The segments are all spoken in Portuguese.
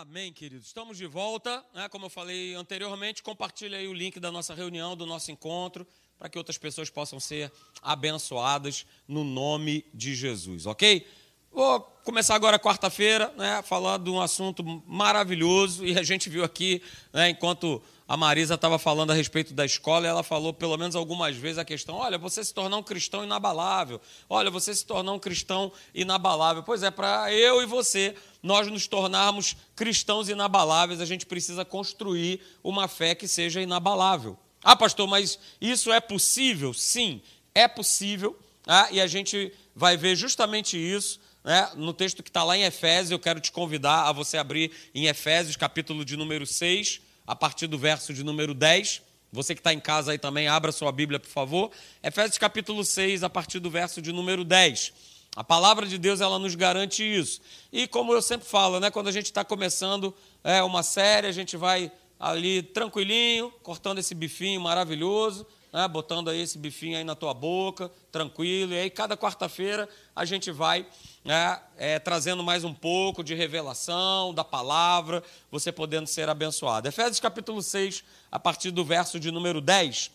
Amém, queridos. Estamos de volta. Né? Como eu falei anteriormente, compartilhe aí o link da nossa reunião, do nosso encontro, para que outras pessoas possam ser abençoadas no nome de Jesus, ok? Vou começar agora quarta-feira, né, falando de um assunto maravilhoso, e a gente viu aqui, né, enquanto a Marisa estava falando a respeito da escola, ela falou pelo menos algumas vezes a questão: olha, você se tornar um cristão inabalável, olha, você se tornar um cristão inabalável. Pois é, para eu e você, nós nos tornarmos cristãos inabaláveis, a gente precisa construir uma fé que seja inabalável. Ah, pastor, mas isso é possível? Sim, é possível, ah, e a gente vai ver justamente isso. Né, no texto que está lá em Efésios, eu quero te convidar a você abrir em Efésios, capítulo de número 6, a partir do verso de número 10. Você que está em casa aí também, abra sua Bíblia, por favor. Efésios capítulo 6, a partir do verso de número 10. A palavra de Deus, ela nos garante isso. E como eu sempre falo, né, quando a gente está começando é, uma série, a gente vai ali tranquilinho, cortando esse bifinho maravilhoso, né, botando aí esse bifinho aí na tua boca, tranquilo. E aí, cada quarta-feira, a gente vai né, é, trazendo mais um pouco de revelação da palavra, você podendo ser abençoado. Efésios capítulo 6, a partir do verso de número 10,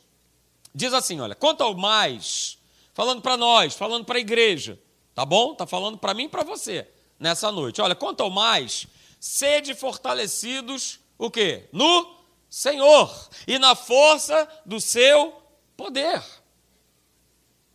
diz assim: olha, quanto ao mais, falando para nós, falando para a igreja, tá bom? Tá falando para mim e para você nessa noite. Olha, quanto ao mais, sede fortalecidos, o quê? No Senhor e na força do seu poder.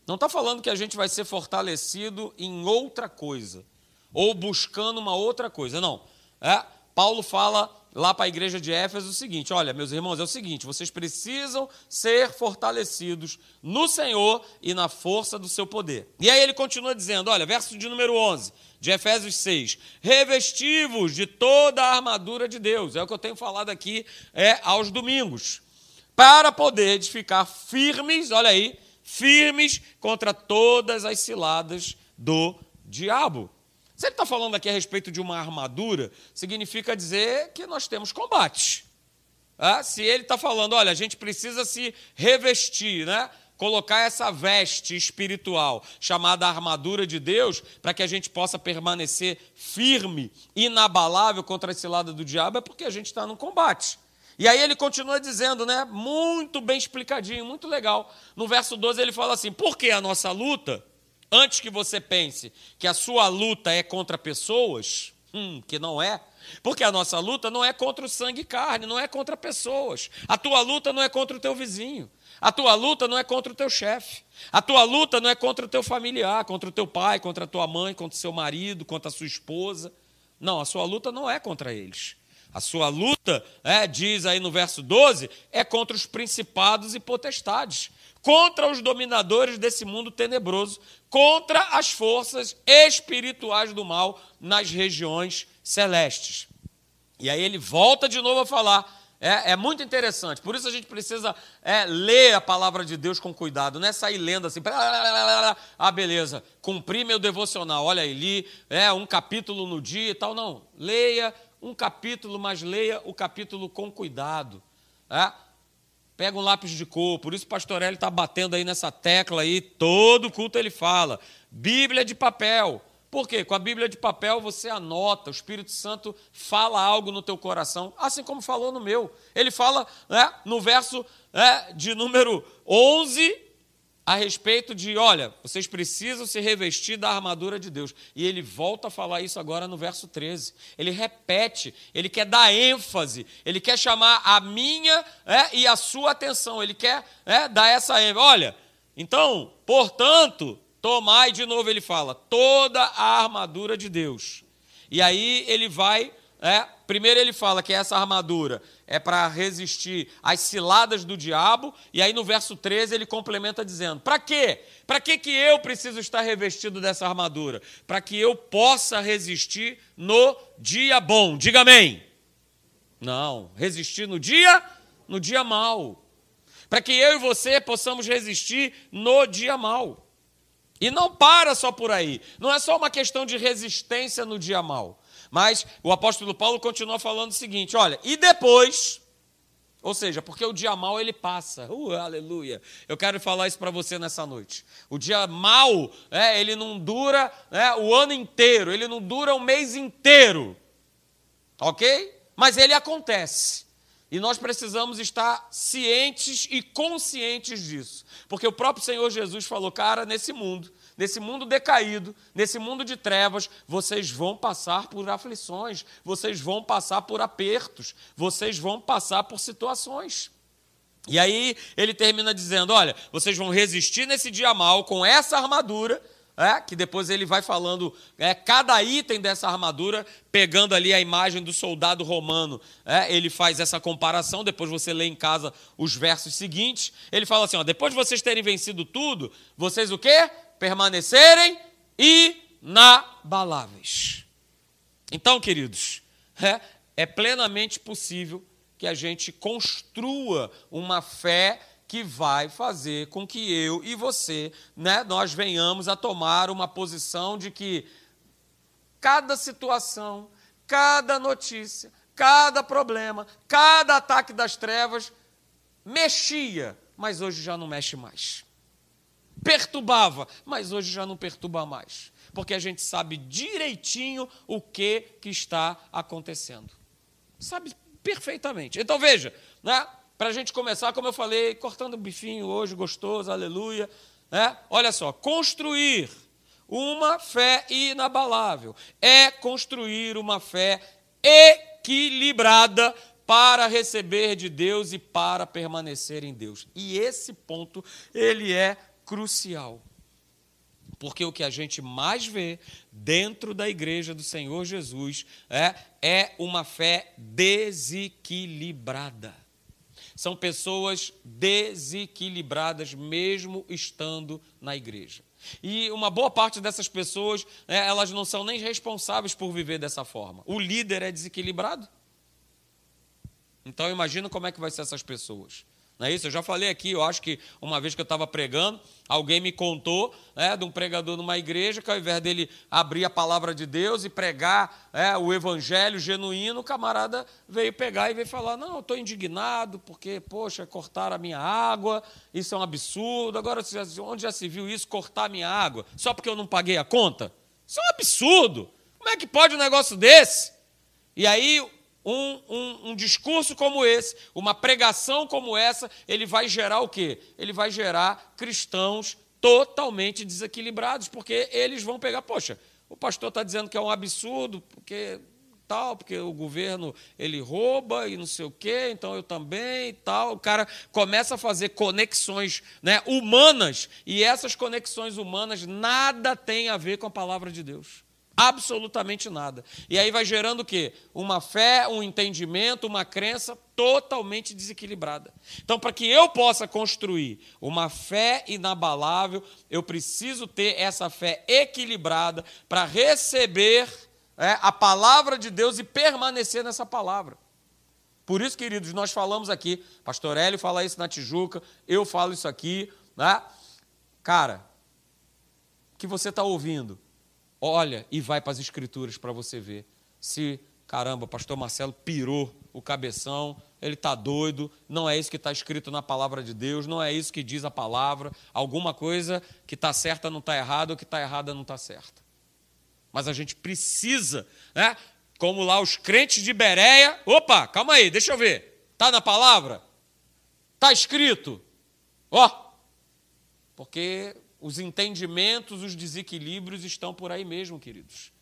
Não está falando que a gente vai ser fortalecido em outra coisa, ou buscando uma outra coisa. Não. É, Paulo fala lá para a igreja de Éfeso o seguinte: olha, meus irmãos, é o seguinte, vocês precisam ser fortalecidos no Senhor e na força do seu poder. E aí ele continua dizendo: olha, verso de número 11 de Efésios 6: revestivos de toda a armadura de Deus. É o que eu tenho falado aqui é, aos domingos. Para poder ficar firmes, olha aí, firmes contra todas as ciladas do diabo. Se ele está falando aqui a respeito de uma armadura, significa dizer que nós temos combate. Ah, se ele está falando, olha, a gente precisa se revestir, né? colocar essa veste espiritual chamada armadura de Deus, para que a gente possa permanecer firme, inabalável contra a cilada do diabo, é porque a gente está no combate. E aí ele continua dizendo, né? Muito bem explicadinho, muito legal. No verso 12 ele fala assim: porque a nossa luta, antes que você pense que a sua luta é contra pessoas, hum, que não é, porque a nossa luta não é contra o sangue e carne, não é contra pessoas. A tua luta não é contra o teu vizinho. A tua luta não é contra o teu chefe. A tua luta não é contra o teu familiar, contra o teu pai, contra a tua mãe, contra o seu marido, contra a sua esposa. Não, a sua luta não é contra eles. A sua luta, é, diz aí no verso 12, é contra os principados e potestades, contra os dominadores desse mundo tenebroso, contra as forças espirituais do mal nas regiões celestes. E aí ele volta de novo a falar. É, é muito interessante, por isso a gente precisa é, ler a palavra de Deus com cuidado, não é sair lendo assim, ah, beleza, cumpri meu devocional, olha aí, li é, um capítulo no dia e tal, não. Leia um capítulo, mas leia o capítulo com cuidado. É? Pega um lápis de cor, por isso o pastor Hélio está batendo aí nessa tecla aí, todo culto ele fala. Bíblia de papel. Por quê? Com a Bíblia de papel você anota, o Espírito Santo fala algo no teu coração, assim como falou no meu. Ele fala né, no verso né, de número 11 a respeito de, olha, vocês precisam se revestir da armadura de Deus. E ele volta a falar isso agora no verso 13. Ele repete, ele quer dar ênfase, ele quer chamar a minha é, e a sua atenção, ele quer é, dar essa ênfase. Olha, então, portanto, tomai, de novo ele fala, toda a armadura de Deus. E aí ele vai é, primeiro ele fala que essa armadura é para resistir às ciladas do diabo, e aí no verso 13 ele complementa dizendo: Para quê? Para que, que eu preciso estar revestido dessa armadura? Para que eu possa resistir no dia bom. Diga amém. Não, resistir no dia, no dia mal. Para que eu e você possamos resistir no dia mal. E não para só por aí. Não é só uma questão de resistência no dia mal. Mas o apóstolo Paulo continua falando o seguinte: olha, e depois, ou seja, porque o dia mal ele passa. Uh, aleluia. Eu quero falar isso para você nessa noite. O dia mal, é, ele não dura é, o ano inteiro, ele não dura o mês inteiro. ok? Mas ele acontece. E nós precisamos estar cientes e conscientes disso. Porque o próprio Senhor Jesus falou, cara, nesse mundo, nesse mundo decaído, nesse mundo de trevas, vocês vão passar por aflições, vocês vão passar por apertos, vocês vão passar por situações. E aí ele termina dizendo: olha, vocês vão resistir nesse dia mal com essa armadura é, que depois ele vai falando é, cada item dessa armadura, pegando ali a imagem do soldado romano. É, ele faz essa comparação, depois você lê em casa os versos seguintes. Ele fala assim: ó, depois de vocês terem vencido tudo, vocês o quê? Permanecerem inabaláveis. Então, queridos, é, é plenamente possível que a gente construa uma fé que vai fazer com que eu e você, né, nós venhamos a tomar uma posição de que cada situação, cada notícia, cada problema, cada ataque das trevas mexia, mas hoje já não mexe mais. Perturbava, mas hoje já não perturba mais, porque a gente sabe direitinho o que que está acontecendo. Sabe perfeitamente. Então veja, né? Para a gente começar, como eu falei, cortando o bifinho hoje, gostoso, aleluia. Né? Olha só, construir uma fé inabalável é construir uma fé equilibrada para receber de Deus e para permanecer em Deus. E esse ponto, ele é crucial. Porque o que a gente mais vê dentro da igreja do Senhor Jesus é, é uma fé desequilibrada. São pessoas desequilibradas, mesmo estando na igreja. E uma boa parte dessas pessoas, né, elas não são nem responsáveis por viver dessa forma. O líder é desequilibrado. Então imagina como é que vai ser essas pessoas. Não é isso? Eu já falei aqui, eu acho que uma vez que eu estava pregando, alguém me contou né, de um pregador numa igreja que ao invés dele abrir a palavra de Deus e pregar é, o evangelho genuíno, o camarada veio pegar e veio falar: Não, eu estou indignado porque, poxa, cortaram a minha água, isso é um absurdo. Agora, onde já se viu isso, cortar a minha água, só porque eu não paguei a conta? Isso é um absurdo. Como é que pode um negócio desse? E aí um, um, um, discurso como esse, uma pregação como essa, ele vai gerar o quê? Ele vai gerar cristãos totalmente desequilibrados, porque eles vão pegar, poxa, o pastor está dizendo que é um absurdo, porque tal, porque o governo ele rouba e não sei o quê, então eu também e tal. O cara começa a fazer conexões né, humanas, e essas conexões humanas nada tem a ver com a palavra de Deus. Absolutamente nada. E aí vai gerando o quê? Uma fé, um entendimento, uma crença totalmente desequilibrada. Então, para que eu possa construir uma fé inabalável, eu preciso ter essa fé equilibrada para receber é, a palavra de Deus e permanecer nessa palavra. Por isso, queridos, nós falamos aqui, pastor Hélio fala isso na Tijuca, eu falo isso aqui, né? Cara, que você está ouvindo, olha e vai para as escrituras para você ver se, caramba, pastor Marcelo pirou o cabeção, ele está doido, não é isso que está escrito na palavra de Deus, não é isso que diz a palavra, alguma coisa que está certa não está errada, ou que está errada não está certa. Mas a gente precisa, né? Como lá os crentes de Bereia, opa, calma aí, deixa eu ver, está na palavra? Está escrito? Ó, porque os entendimentos, os desequilíbrios estão por aí mesmo, queridos.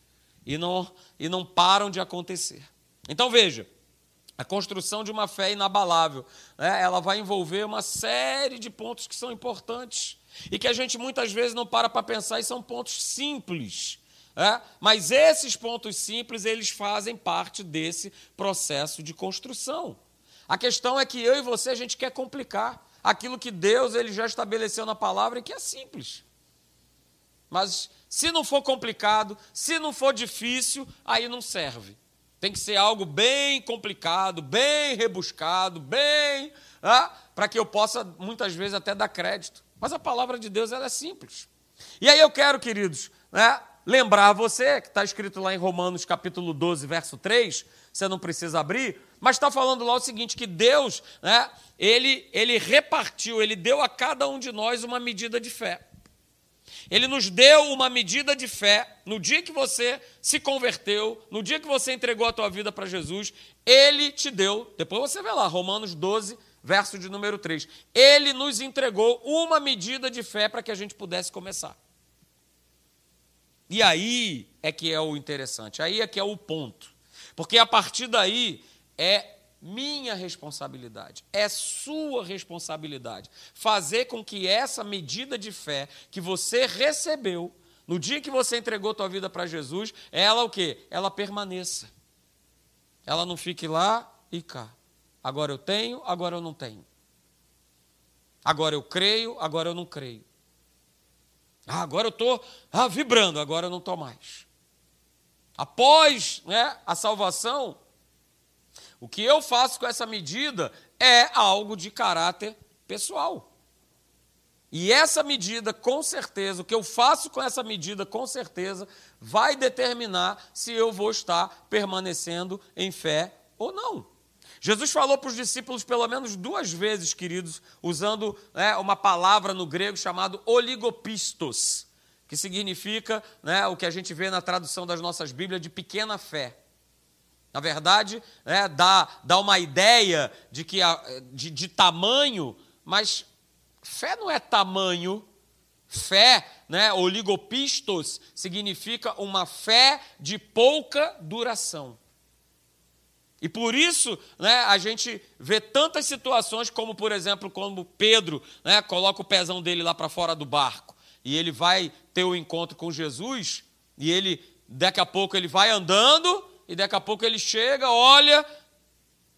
E não, e não param de acontecer. Então veja, a construção de uma fé inabalável, né, ela vai envolver uma série de pontos que são importantes e que a gente muitas vezes não para para pensar e são pontos simples. É? Mas esses pontos simples, eles fazem parte desse processo de construção. A questão é que eu e você, a gente quer complicar aquilo que Deus ele já estabeleceu na palavra e que é simples. Mas se não for complicado, se não for difícil, aí não serve. Tem que ser algo bem complicado, bem rebuscado, bem. Ah, para que eu possa, muitas vezes, até dar crédito. Mas a palavra de Deus ela é simples. E aí eu quero, queridos, né, lembrar você, que está escrito lá em Romanos capítulo 12, verso 3, você não precisa abrir, mas está falando lá o seguinte: que Deus, né, ele, ele repartiu, ele deu a cada um de nós uma medida de fé. Ele nos deu uma medida de fé no dia que você se converteu, no dia que você entregou a tua vida para Jesus, ele te deu, depois você vê lá, Romanos 12, verso de número 3. Ele nos entregou uma medida de fé para que a gente pudesse começar. E aí é que é o interessante, aí é que é o ponto. Porque a partir daí é minha responsabilidade, é sua responsabilidade fazer com que essa medida de fé que você recebeu no dia que você entregou tua vida para Jesus, ela o quê? Ela permaneça. Ela não fique lá e cá. Agora eu tenho, agora eu não tenho. Agora eu creio, agora eu não creio. Ah, agora eu estou ah, vibrando, agora eu não estou mais. Após né, a salvação, o que eu faço com essa medida é algo de caráter pessoal. E essa medida, com certeza, o que eu faço com essa medida, com certeza, vai determinar se eu vou estar permanecendo em fé ou não. Jesus falou para os discípulos pelo menos duas vezes, queridos, usando né, uma palavra no grego chamado oligopistos, que significa né, o que a gente vê na tradução das nossas Bíblias de pequena fé. Na verdade, é, dá, dá uma ideia de, que a, de, de tamanho, mas fé não é tamanho. Fé, né, oligopistos, significa uma fé de pouca duração. E por isso né, a gente vê tantas situações, como por exemplo, quando Pedro né, coloca o pezão dele lá para fora do barco e ele vai ter o um encontro com Jesus, e ele, daqui a pouco, ele vai andando e daqui a pouco ele chega, olha,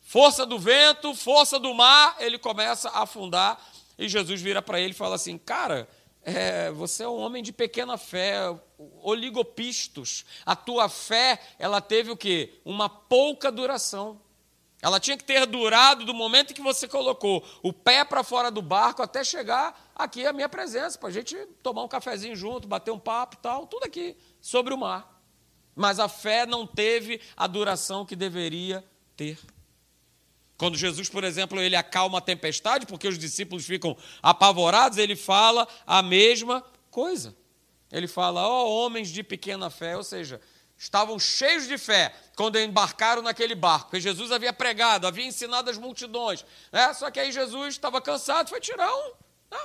força do vento, força do mar, ele começa a afundar. E Jesus vira para ele e fala assim: Cara, é, você é um homem de pequena fé, oligopistos. A tua fé, ela teve o quê? Uma pouca duração. Ela tinha que ter durado do momento que você colocou o pé para fora do barco até chegar aqui a minha presença, para a gente tomar um cafezinho junto, bater um papo tal, tudo aqui sobre o mar mas a fé não teve a duração que deveria ter. Quando Jesus, por exemplo, ele acalma a tempestade, porque os discípulos ficam apavorados, ele fala a mesma coisa. Ele fala, ó oh, homens de pequena fé, ou seja, estavam cheios de fé quando embarcaram naquele barco, porque Jesus havia pregado, havia ensinado as multidões. Né? Só que aí Jesus estava cansado, foi tirar um, né?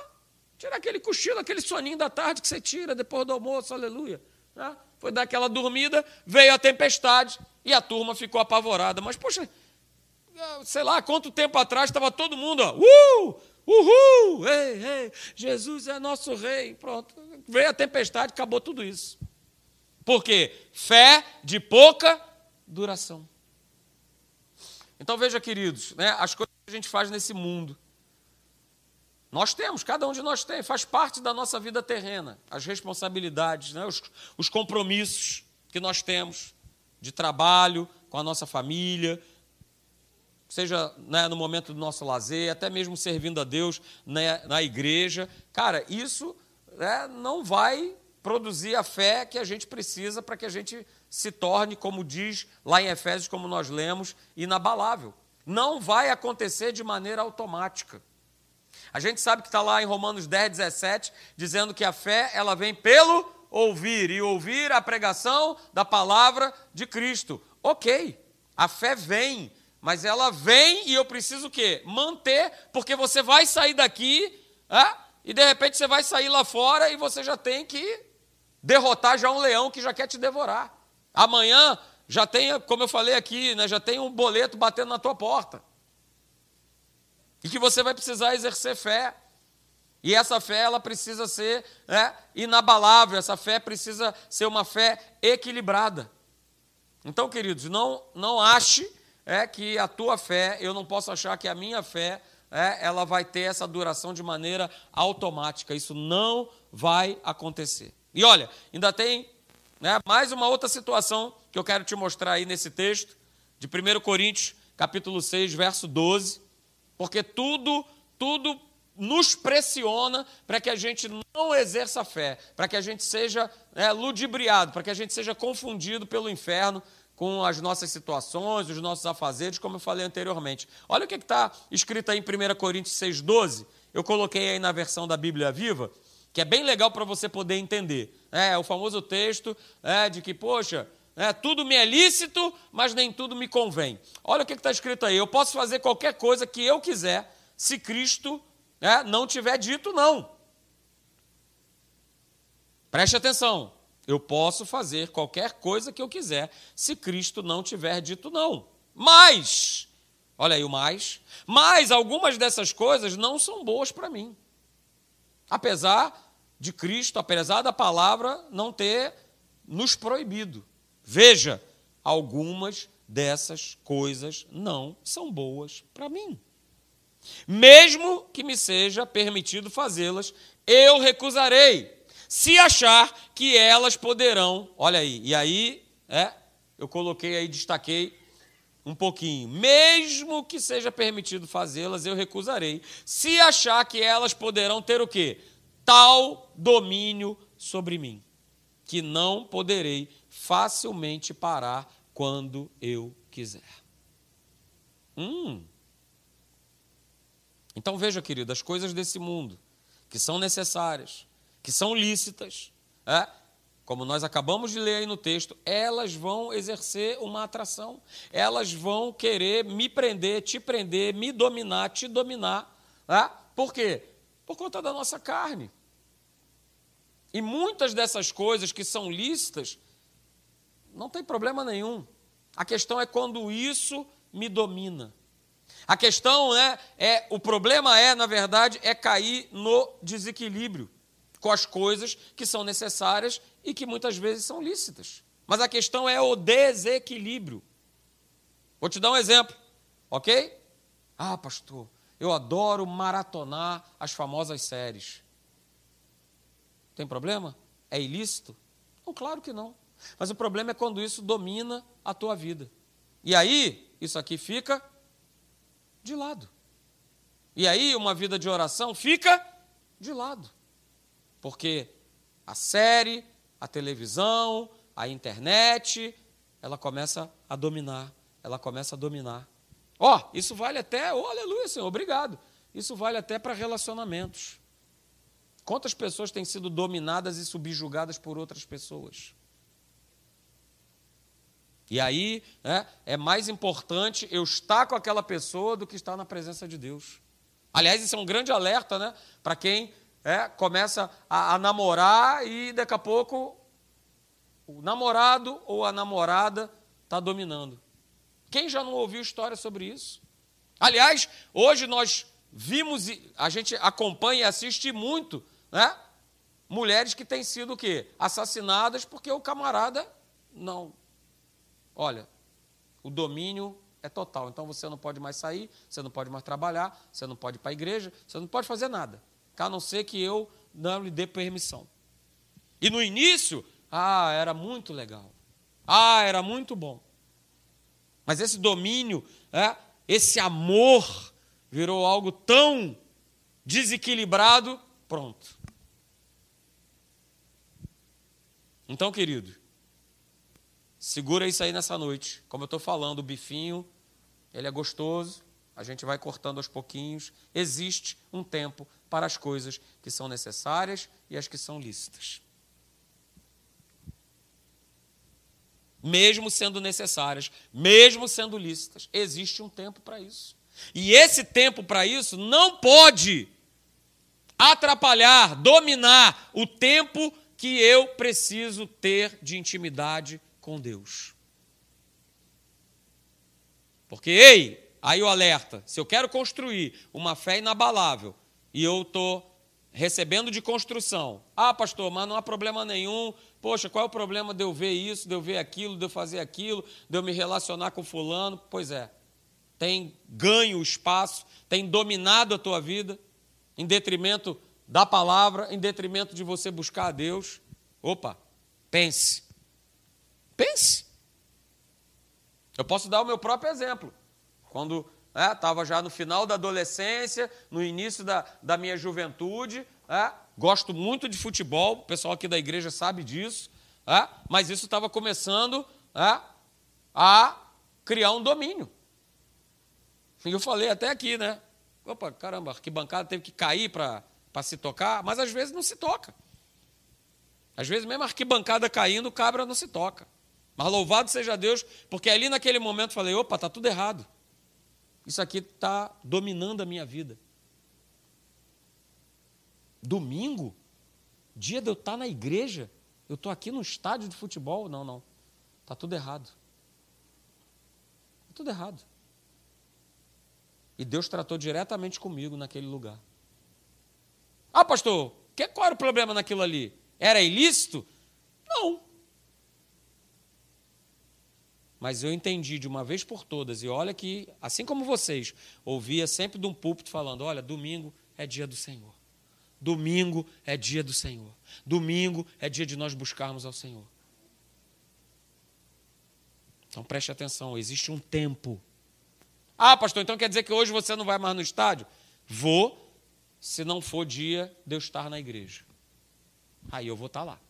tirar aquele cochilo, aquele soninho da tarde que você tira depois do almoço, aleluia. Né? Foi dar aquela dormida, veio a tempestade e a turma ficou apavorada. Mas, poxa, sei lá, quanto tempo atrás estava todo mundo, ó, uh, uhul, ei, ei, Jesus é nosso rei. Pronto, veio a tempestade, acabou tudo isso. Por quê? Fé de pouca duração. Então veja, queridos, né, as coisas que a gente faz nesse mundo. Nós temos, cada um de nós tem, faz parte da nossa vida terrena, as responsabilidades, né, os, os compromissos que nós temos de trabalho com a nossa família, seja né, no momento do nosso lazer, até mesmo servindo a Deus né, na igreja. Cara, isso né, não vai produzir a fé que a gente precisa para que a gente se torne, como diz lá em Efésios, como nós lemos, inabalável. Não vai acontecer de maneira automática. A gente sabe que está lá em Romanos 10, 17, dizendo que a fé ela vem pelo ouvir, e ouvir a pregação da palavra de Cristo. Ok, a fé vem, mas ela vem e eu preciso o quê? Manter, porque você vai sair daqui e de repente você vai sair lá fora e você já tem que derrotar já um leão que já quer te devorar. Amanhã já tem, como eu falei aqui, né, já tem um boleto batendo na tua porta e que você vai precisar exercer fé. E essa fé ela precisa ser né, inabalável, essa fé precisa ser uma fé equilibrada. Então, queridos, não, não ache é, que a tua fé, eu não posso achar que a minha fé, é, ela vai ter essa duração de maneira automática. Isso não vai acontecer. E olha, ainda tem né, mais uma outra situação que eu quero te mostrar aí nesse texto, de 1 Coríntios, capítulo 6, verso 12. Porque tudo, tudo nos pressiona para que a gente não exerça fé, para que a gente seja é, ludibriado, para que a gente seja confundido pelo inferno com as nossas situações, os nossos afazeres, como eu falei anteriormente. Olha o que está escrito aí em 1 Coríntios 6,12. Eu coloquei aí na versão da Bíblia Viva, que é bem legal para você poder entender. É o famoso texto é, de que, poxa, é, tudo me é lícito, mas nem tudo me convém. Olha o que está escrito aí. Eu posso fazer qualquer coisa que eu quiser, se Cristo é, não tiver dito não. Preste atenção. Eu posso fazer qualquer coisa que eu quiser, se Cristo não tiver dito não. Mas, olha aí o mais, mas algumas dessas coisas não são boas para mim. Apesar de Cristo, apesar da palavra não ter nos proibido. Veja, algumas dessas coisas não são boas para mim. Mesmo que me seja permitido fazê-las, eu recusarei, se achar que elas poderão. Olha aí, e aí, é, eu coloquei aí, destaquei um pouquinho. Mesmo que seja permitido fazê-las, eu recusarei, se achar que elas poderão ter o quê? tal domínio sobre mim, que não poderei facilmente parar quando eu quiser. Hum. Então veja, querido, as coisas desse mundo, que são necessárias, que são lícitas, é, como nós acabamos de ler aí no texto, elas vão exercer uma atração, elas vão querer me prender, te prender, me dominar, te dominar. É? Por quê? Por conta da nossa carne. E muitas dessas coisas que são lícitas, não tem problema nenhum. A questão é quando isso me domina. A questão é, é, o problema é, na verdade, é cair no desequilíbrio com as coisas que são necessárias e que muitas vezes são lícitas. Mas a questão é o desequilíbrio. Vou te dar um exemplo, ok? Ah, pastor, eu adoro maratonar as famosas séries. Tem problema? É ilícito? Não, claro que não. Mas o problema é quando isso domina a tua vida. E aí, isso aqui fica de lado. E aí, uma vida de oração fica de lado. Porque a série, a televisão, a internet, ela começa a dominar. Ela começa a dominar. Ó, oh, isso vale até, oh, aleluia, Senhor, obrigado. Isso vale até para relacionamentos. Quantas pessoas têm sido dominadas e subjugadas por outras pessoas? E aí é, é mais importante eu estar com aquela pessoa do que estar na presença de Deus. Aliás, isso é um grande alerta né, para quem é, começa a, a namorar e daqui a pouco o namorado ou a namorada está dominando. Quem já não ouviu história sobre isso? Aliás, hoje nós vimos, a gente acompanha e assiste muito né? Mulheres que têm sido o quê? Assassinadas porque o camarada não. Olha, o domínio é total. Então você não pode mais sair, você não pode mais trabalhar, você não pode ir para a igreja, você não pode fazer nada. A não ser que eu não lhe dê permissão. E no início, ah, era muito legal. Ah, era muito bom. Mas esse domínio, é, esse amor, virou algo tão desequilibrado, pronto. Então, querido, segura isso aí nessa noite. Como eu estou falando, o bifinho, ele é gostoso, a gente vai cortando aos pouquinhos. Existe um tempo para as coisas que são necessárias e as que são lícitas. Mesmo sendo necessárias, mesmo sendo lícitas, existe um tempo para isso. E esse tempo para isso não pode atrapalhar, dominar o tempo que eu preciso ter de intimidade com Deus. Porque, ei, aí o alerta: se eu quero construir uma fé inabalável e eu estou recebendo de construção, ah, pastor, mas não há problema nenhum, poxa, qual é o problema de eu ver isso, de eu ver aquilo, de eu fazer aquilo, de eu me relacionar com Fulano? Pois é, tem ganho o espaço, tem dominado a tua vida, em detrimento da palavra em detrimento de você buscar a Deus. Opa, pense. Pense. Eu posso dar o meu próprio exemplo. Quando estava é, já no final da adolescência, no início da, da minha juventude, é, gosto muito de futebol, o pessoal aqui da igreja sabe disso, é, mas isso estava começando a criar um domínio. E eu falei até aqui, né? Opa, caramba, que bancada teve que cair para se tocar, mas às vezes não se toca. Às vezes, mesmo a arquibancada caindo, o cabra não se toca. Mas louvado seja Deus, porque ali naquele momento falei: opa, está tudo errado. Isso aqui está dominando a minha vida. Domingo, dia de eu estar tá na igreja, eu estou aqui no estádio de futebol. Não, não. Está tudo errado. Está tudo errado. E Deus tratou diretamente comigo naquele lugar. Ah, pastor, que, qual era o problema naquilo ali? Era ilícito? Não. Mas eu entendi de uma vez por todas, e olha que, assim como vocês, ouvia sempre de um púlpito falando: olha, domingo é dia do Senhor. Domingo é dia do Senhor. Domingo é dia de nós buscarmos ao Senhor. Então preste atenção, existe um tempo. Ah, pastor, então quer dizer que hoje você não vai mais no estádio? Vou, se não for dia de eu estar na igreja. Aí eu vou estar lá.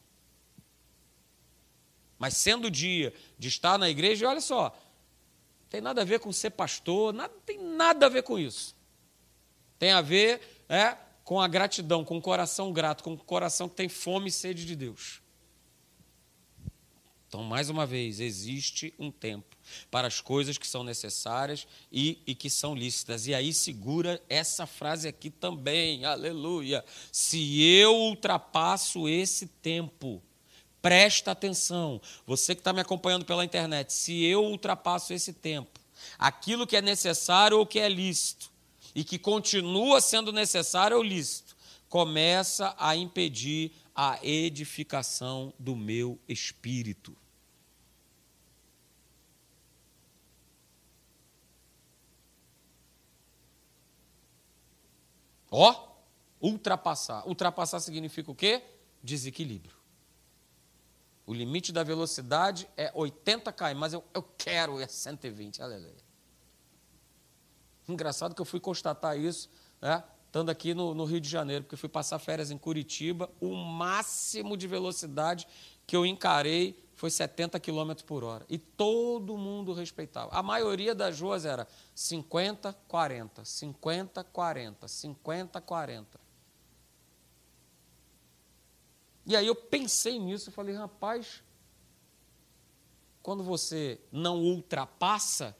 Mas sendo dia de estar na igreja, olha só, tem nada a ver com ser pastor, nada, tem nada a ver com isso. Tem a ver é, com a gratidão, com o coração grato, com o coração que tem fome e sede de Deus. Então, mais uma vez, existe um tempo para as coisas que são necessárias e, e, que são lícitas. E aí segura essa frase aqui também, aleluia. Se eu ultrapasso esse tempo, Presta atenção, você que está me acompanhando pela internet, se eu ultrapasso esse tempo, aquilo que é necessário ou que é lícito, e que continua sendo necessário ou lícito, começa a impedir a edificação do meu espírito. Ó, ultrapassar. Ultrapassar significa o quê? Desequilíbrio. O limite da velocidade é 80 km, mas eu, eu quero é 120, aleluia. Engraçado que eu fui constatar isso, né, estando aqui no, no Rio de Janeiro, porque fui passar férias em Curitiba, o máximo de velocidade que eu encarei foi 70 km por hora. E todo mundo respeitava. A maioria das ruas era 50, 40, 50, 40, 50, 40. E aí eu pensei nisso e falei, rapaz, quando você não ultrapassa,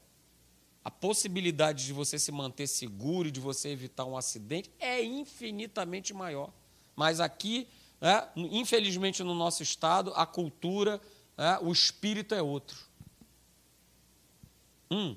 a possibilidade de você se manter seguro e de você evitar um acidente é infinitamente maior. Mas aqui, é, infelizmente no nosso estado, a cultura, é, o espírito é outro. Hum.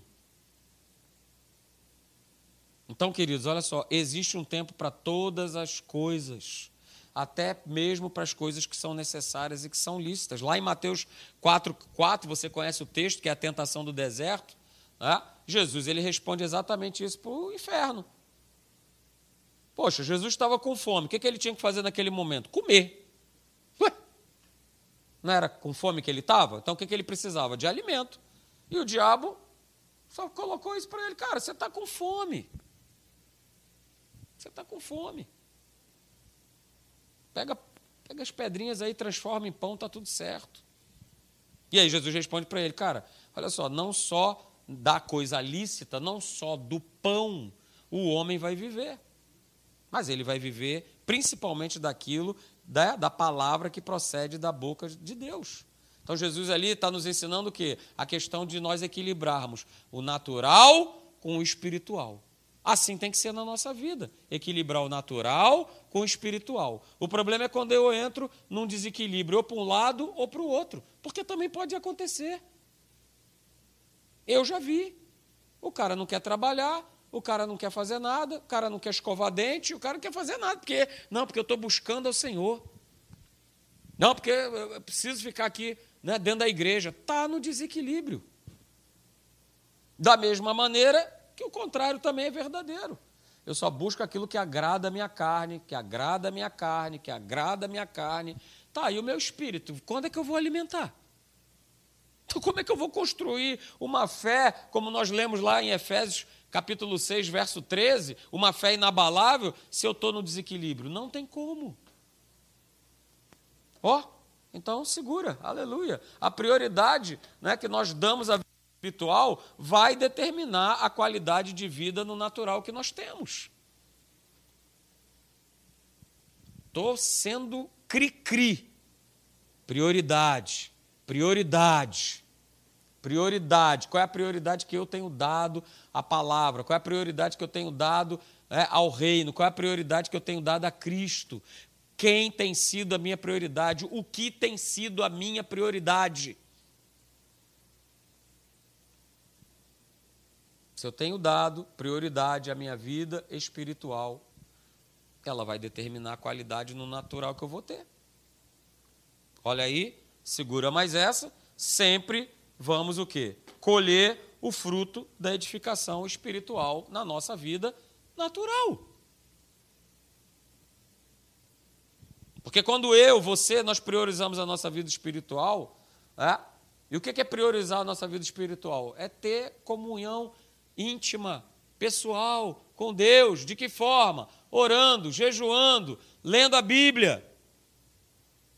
Então, queridos, olha só, existe um tempo para todas as coisas até mesmo para as coisas que são necessárias e que são lícitas. Lá em Mateus 4, 4 você conhece o texto, que é a tentação do deserto. Né? Jesus ele responde exatamente isso para o inferno. Poxa, Jesus estava com fome. O que, que ele tinha que fazer naquele momento? Comer. Ué, não era com fome que ele estava? Então o que, que ele precisava? De alimento. E o diabo só colocou isso para ele. Cara, você está com fome. Você está com fome. Pega, pega as pedrinhas aí, transforma em pão, está tudo certo. E aí Jesus responde para ele, cara, olha só, não só da coisa lícita, não só do pão o homem vai viver, mas ele vai viver principalmente daquilo, da, da palavra que procede da boca de Deus. Então Jesus ali está nos ensinando o quê? A questão de nós equilibrarmos o natural com o espiritual. Assim tem que ser na nossa vida, equilibrar o natural com o espiritual. O problema é quando eu entro num desequilíbrio ou para um lado ou para o outro, porque também pode acontecer. Eu já vi. O cara não quer trabalhar, o cara não quer fazer nada, o cara não quer escovar dente, o cara não quer fazer nada, porque não, porque eu estou buscando ao Senhor. Não, porque eu preciso ficar aqui né, dentro da igreja. Está no desequilíbrio. Da mesma maneira, que o contrário também é verdadeiro. Eu só busco aquilo que agrada a minha carne, que agrada a minha carne, que agrada a minha carne. Tá, e o meu espírito, quando é que eu vou alimentar? Então, como é que eu vou construir uma fé, como nós lemos lá em Efésios capítulo 6, verso 13, uma fé inabalável, se eu estou no desequilíbrio? Não tem como. Ó, oh, então segura, aleluia. A prioridade né, que nós damos a espiritual vai determinar a qualidade de vida no natural que nós temos. Estou sendo cri-cri. Prioridade, prioridade, prioridade. Qual é a prioridade que eu tenho dado à palavra? Qual é a prioridade que eu tenho dado é, ao reino? Qual é a prioridade que eu tenho dado a Cristo? Quem tem sido a minha prioridade? O que tem sido a minha prioridade? Se eu tenho dado prioridade à minha vida espiritual, ela vai determinar a qualidade no natural que eu vou ter. Olha aí, segura mais essa, sempre vamos o quê? Colher o fruto da edificação espiritual na nossa vida natural. Porque quando eu, você, nós priorizamos a nossa vida espiritual, é? e o que é priorizar a nossa vida espiritual? É ter comunhão íntima, pessoal com Deus. De que forma? Orando, jejuando, lendo a Bíblia.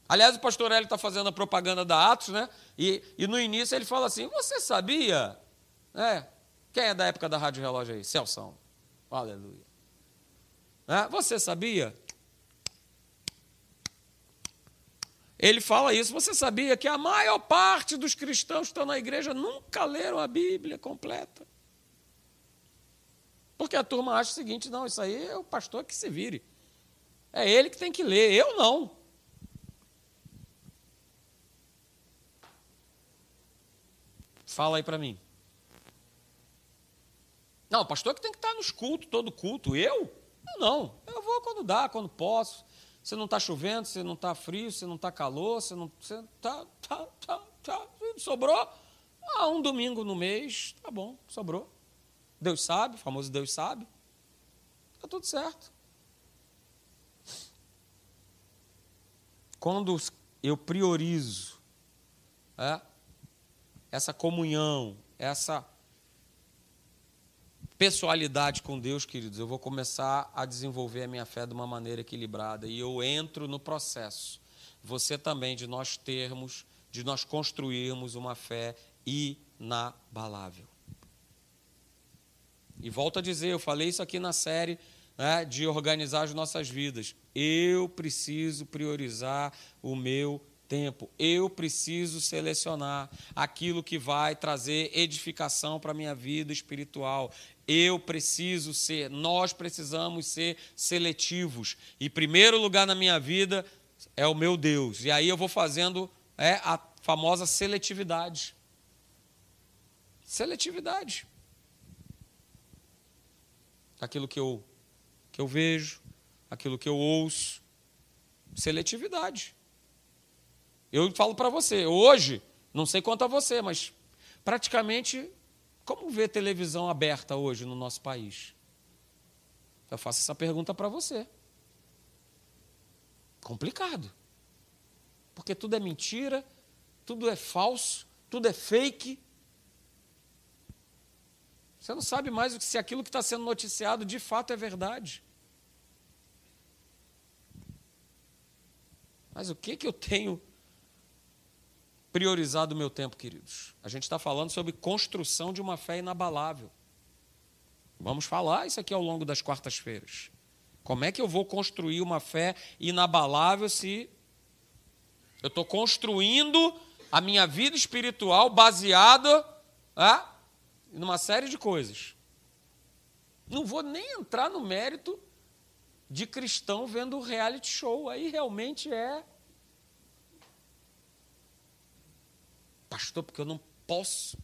Aliás, o pastor Hélio está fazendo a propaganda da Atos, né? E, e no início ele fala assim: Você sabia? É. Quem é da época da Rádio Relógio aí? Celção. Aleluia. É, você sabia? Ele fala isso. Você sabia que a maior parte dos cristãos que estão na igreja nunca leram a Bíblia completa? Porque a turma acha o seguinte: não, isso aí é o pastor que se vire. É ele que tem que ler, eu não. Fala aí para mim. Não, pastor que tem que estar nos cultos, todo culto. Eu? Não, eu vou quando dá, quando posso. Se não está chovendo, se não está frio, se não está calor, se não está. Tá, tá, tá, tá, sobrou? Ah, um domingo no mês, tá bom, sobrou. Deus sabe, o famoso Deus sabe. Está tudo certo. Quando eu priorizo é, essa comunhão, essa pessoalidade com Deus, queridos, eu vou começar a desenvolver a minha fé de uma maneira equilibrada e eu entro no processo. Você também, de nós termos, de nós construirmos uma fé inabalável. E volto a dizer, eu falei isso aqui na série né, de organizar as nossas vidas. Eu preciso priorizar o meu tempo. Eu preciso selecionar aquilo que vai trazer edificação para a minha vida espiritual. Eu preciso ser, nós precisamos ser seletivos. E primeiro lugar na minha vida é o meu Deus. E aí eu vou fazendo é, a famosa seletividade. Seletividade aquilo que eu, que eu vejo, aquilo que eu ouço. Seletividade. Eu falo para você, hoje, não sei quanto a você, mas praticamente, como ver televisão aberta hoje no nosso país? Eu faço essa pergunta para você. Complicado. Porque tudo é mentira, tudo é falso, tudo é fake. Você não sabe mais se aquilo que está sendo noticiado de fato é verdade. Mas o que, que eu tenho priorizado o meu tempo, queridos? A gente está falando sobre construção de uma fé inabalável. Vamos falar isso aqui ao longo das quartas-feiras. Como é que eu vou construir uma fé inabalável se eu estou construindo a minha vida espiritual baseada ah, numa série de coisas. Não vou nem entrar no mérito de cristão vendo reality show. Aí realmente é. Pastor, porque eu não posso.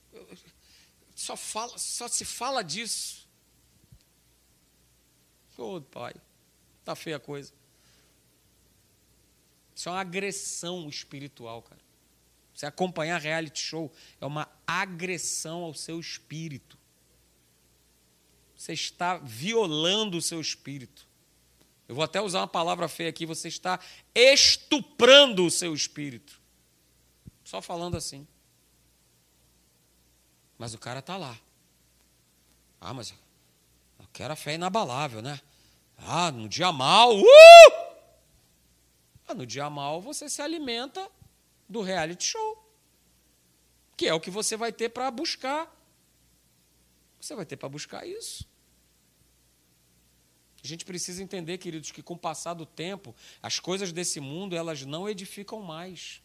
Só, fala, só se fala disso. Ô, oh, pai, tá feia a coisa. Isso é uma agressão espiritual, cara. Você acompanhar reality show é uma agressão ao seu espírito. Você está violando o seu espírito. Eu vou até usar uma palavra feia aqui, você está estuprando o seu espírito. Só falando assim. Mas o cara está lá. Ah, mas eu quero a fé inabalável, né? Ah, no dia mal, uh! Ah, no dia mal você se alimenta do reality show. Que é o que você vai ter para buscar. Você vai ter para buscar isso. A gente precisa entender, queridos, que com o passar do tempo, as coisas desse mundo, elas não edificam mais.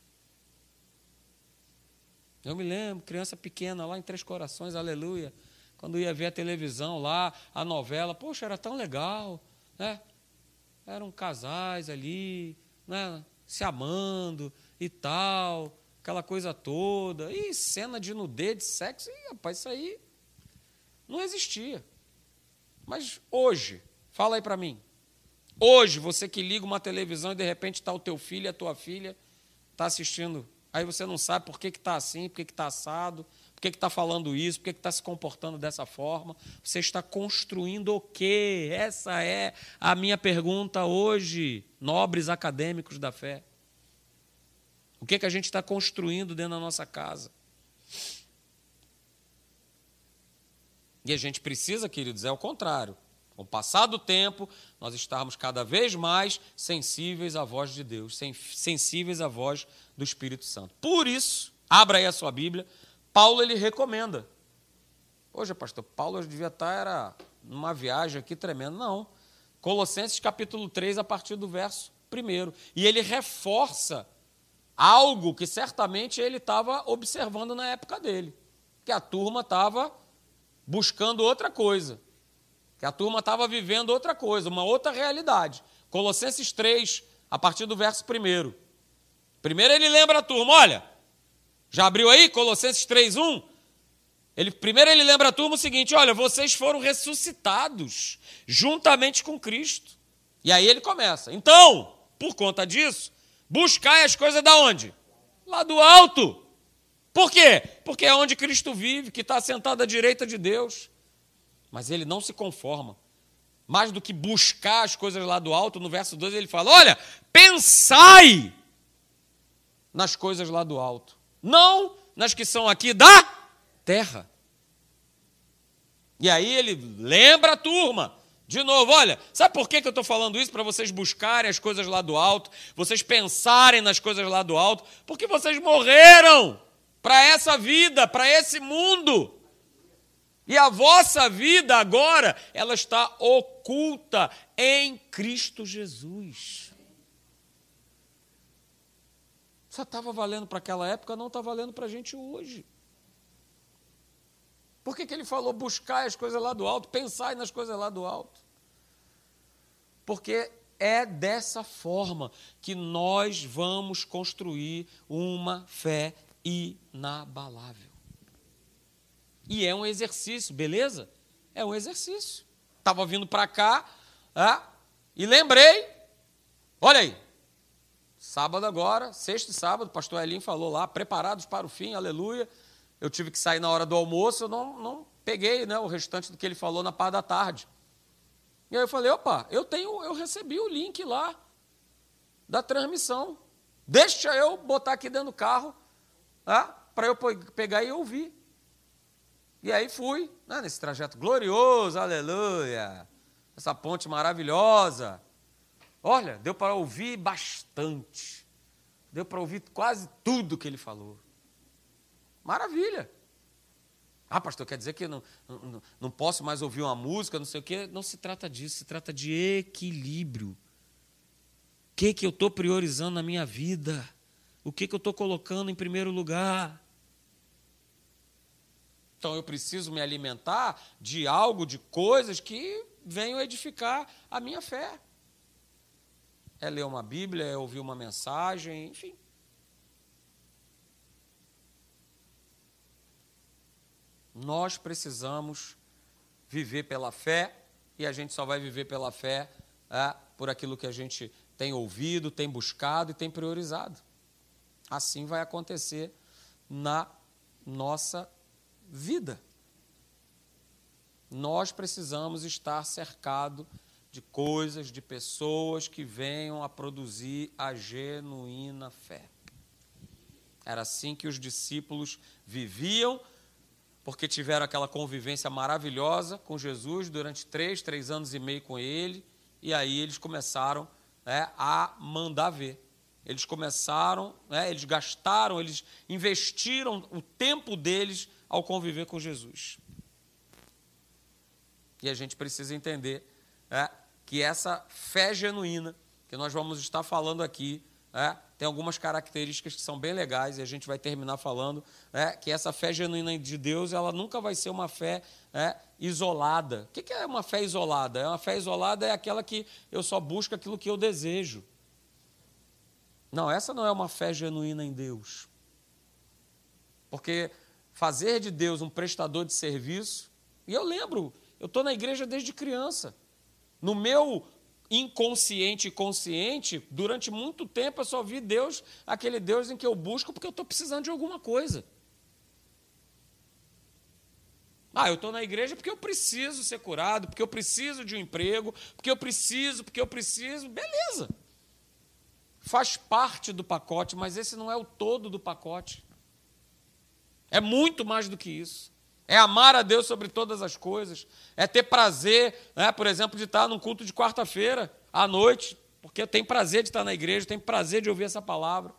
Eu me lembro, criança pequena lá em Três Corações, aleluia, quando ia ver a televisão lá, a novela, poxa, era tão legal, né? Eram casais ali, né? se amando e tal, aquela coisa toda, e cena de nudez, de sexo, e rapaz, isso aí não existia. Mas hoje, fala aí para mim, hoje você que liga uma televisão e de repente está o teu filho a tua filha está assistindo Aí você não sabe por que está assim, por que está assado, por que está falando isso, por que está se comportando dessa forma. Você está construindo o quê? Essa é a minha pergunta hoje, nobres acadêmicos da fé. O que, que a gente está construindo dentro da nossa casa? E a gente precisa, queridos, é o contrário. Com o passar do tempo, nós estarmos cada vez mais sensíveis à voz de Deus, sensíveis à voz do Espírito Santo. Por isso, abra aí a sua Bíblia, Paulo ele recomenda. Hoje, pastor, Paulo devia estar era numa viagem aqui tremenda. Não. Colossenses capítulo 3, a partir do verso 1. E ele reforça algo que certamente ele estava observando na época dele. Que a turma estava buscando outra coisa que a turma estava vivendo outra coisa, uma outra realidade. Colossenses 3, a partir do verso 1. Primeiro ele lembra a turma, olha, já abriu aí Colossenses 3, 1? Ele, primeiro ele lembra a turma o seguinte: olha, vocês foram ressuscitados juntamente com Cristo. E aí ele começa. Então, por conta disso, buscai as coisas da onde? Lá do alto. Por quê? Porque é onde Cristo vive, que está sentado à direita de Deus. Mas ele não se conforma. Mais do que buscar as coisas lá do alto, no verso 2 ele fala: Olha, pensai nas coisas lá do alto, não nas que são aqui da terra. E aí ele lembra a turma. De novo, olha, sabe por que eu estou falando isso? Para vocês buscarem as coisas lá do alto, vocês pensarem nas coisas lá do alto, porque vocês morreram para essa vida, para esse mundo. E a vossa vida agora, ela está oculta em Cristo Jesus. Só estava valendo para aquela época, não está valendo para a gente hoje. Por que, que ele falou buscar as coisas lá do alto, pensar nas coisas lá do alto? Porque é dessa forma que nós vamos construir uma fé inabalável. E é um exercício, beleza? É um exercício. Estava vindo para cá ah, e lembrei. Olha aí. Sábado agora, sexta e sábado, o pastor Elinho falou lá, preparados para o fim, aleluia. Eu tive que sair na hora do almoço, eu não, não peguei né, o restante do que ele falou na parte da tarde. E aí eu falei, opa, eu tenho, eu recebi o link lá da transmissão. Deixa eu botar aqui dentro do carro, ah, para eu pegar e ouvir. E aí fui, né, nesse trajeto glorioso, aleluia, essa ponte maravilhosa. Olha, deu para ouvir bastante. Deu para ouvir quase tudo que ele falou. Maravilha. Ah, pastor, quer dizer que não, não, não posso mais ouvir uma música, não sei o quê? Não se trata disso, se trata de equilíbrio. O que, que eu estou priorizando na minha vida? O que, que eu estou colocando em primeiro lugar? Então eu preciso me alimentar de algo, de coisas que venham edificar a minha fé. É ler uma Bíblia, é ouvir uma mensagem, enfim. Nós precisamos viver pela fé e a gente só vai viver pela fé é, por aquilo que a gente tem ouvido, tem buscado e tem priorizado. Assim vai acontecer na nossa vida. Nós precisamos estar cercado de coisas, de pessoas que venham a produzir a genuína fé. Era assim que os discípulos viviam, porque tiveram aquela convivência maravilhosa com Jesus durante três, três anos e meio com ele, e aí eles começaram né, a mandar ver. Eles começaram, né, eles gastaram, eles investiram o tempo deles ao conviver com Jesus. E a gente precisa entender é, que essa fé genuína, que nós vamos estar falando aqui, é, tem algumas características que são bem legais e a gente vai terminar falando é, que essa fé genuína de Deus ela nunca vai ser uma fé é, isolada. O que é uma fé isolada? É uma fé isolada é aquela que eu só busco aquilo que eu desejo. Não, essa não é uma fé genuína em Deus. Porque fazer de Deus um prestador de serviço, e eu lembro, eu estou na igreja desde criança. No meu inconsciente e consciente, durante muito tempo eu só vi Deus, aquele Deus em que eu busco porque eu estou precisando de alguma coisa. Ah, eu estou na igreja porque eu preciso ser curado, porque eu preciso de um emprego, porque eu preciso, porque eu preciso. Beleza. Faz parte do pacote, mas esse não é o todo do pacote. É muito mais do que isso é amar a Deus sobre todas as coisas, é ter prazer, né, por exemplo, de estar num culto de quarta-feira à noite, porque tem prazer de estar na igreja, tem prazer de ouvir essa palavra.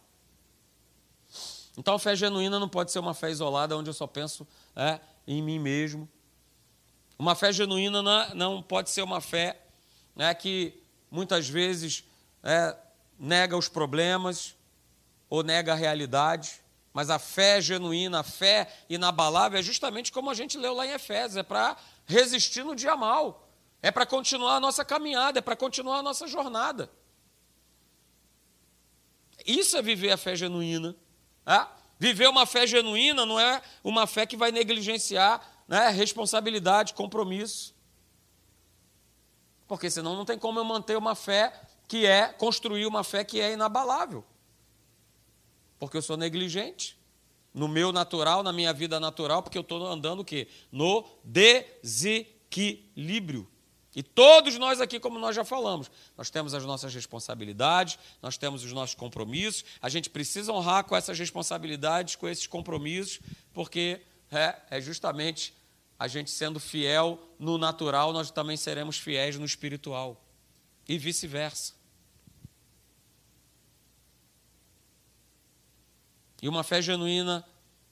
Então, a fé genuína não pode ser uma fé isolada, onde eu só penso é, em mim mesmo. Uma fé genuína não, não pode ser uma fé né, que muitas vezes é, nega os problemas ou nega a realidade. Mas a fé genuína, a fé inabalável, é justamente como a gente leu lá em Efésios: é para resistir no dia mal, é para continuar a nossa caminhada, é para continuar a nossa jornada. Isso é viver a fé genuína. Tá? Viver uma fé genuína não é uma fé que vai negligenciar né, responsabilidade, compromisso. Porque senão não tem como eu manter uma fé que é, construir uma fé que é inabalável porque eu sou negligente. No meu natural, na minha vida natural, porque eu estou andando o quê? No desequilíbrio. E todos nós aqui, como nós já falamos, nós temos as nossas responsabilidades, nós temos os nossos compromissos, a gente precisa honrar com essas responsabilidades, com esses compromissos, porque é, é justamente a gente sendo fiel no natural, nós também seremos fiéis no espiritual. E vice-versa. E uma fé genuína,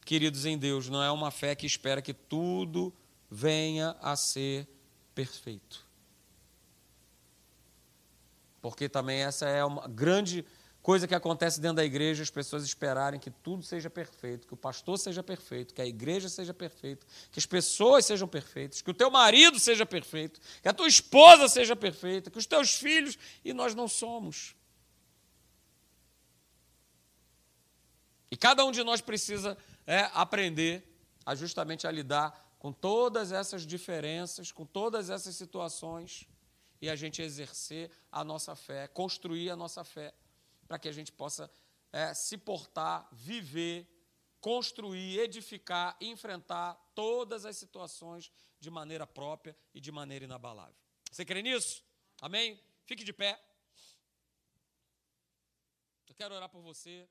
queridos em Deus, não é uma fé que espera que tudo venha a ser perfeito. Porque também essa é uma grande coisa que acontece dentro da igreja, as pessoas esperarem que tudo seja perfeito, que o pastor seja perfeito, que a igreja seja perfeita, que as pessoas sejam perfeitas, que o teu marido seja perfeito, que a tua esposa seja perfeita, que os teus filhos, e nós não somos. E cada um de nós precisa é, aprender a justamente a lidar com todas essas diferenças, com todas essas situações, e a gente exercer a nossa fé, construir a nossa fé, para que a gente possa é, se portar, viver, construir, edificar, enfrentar todas as situações de maneira própria e de maneira inabalável. Você crê nisso? Amém? Fique de pé. Eu quero orar por você.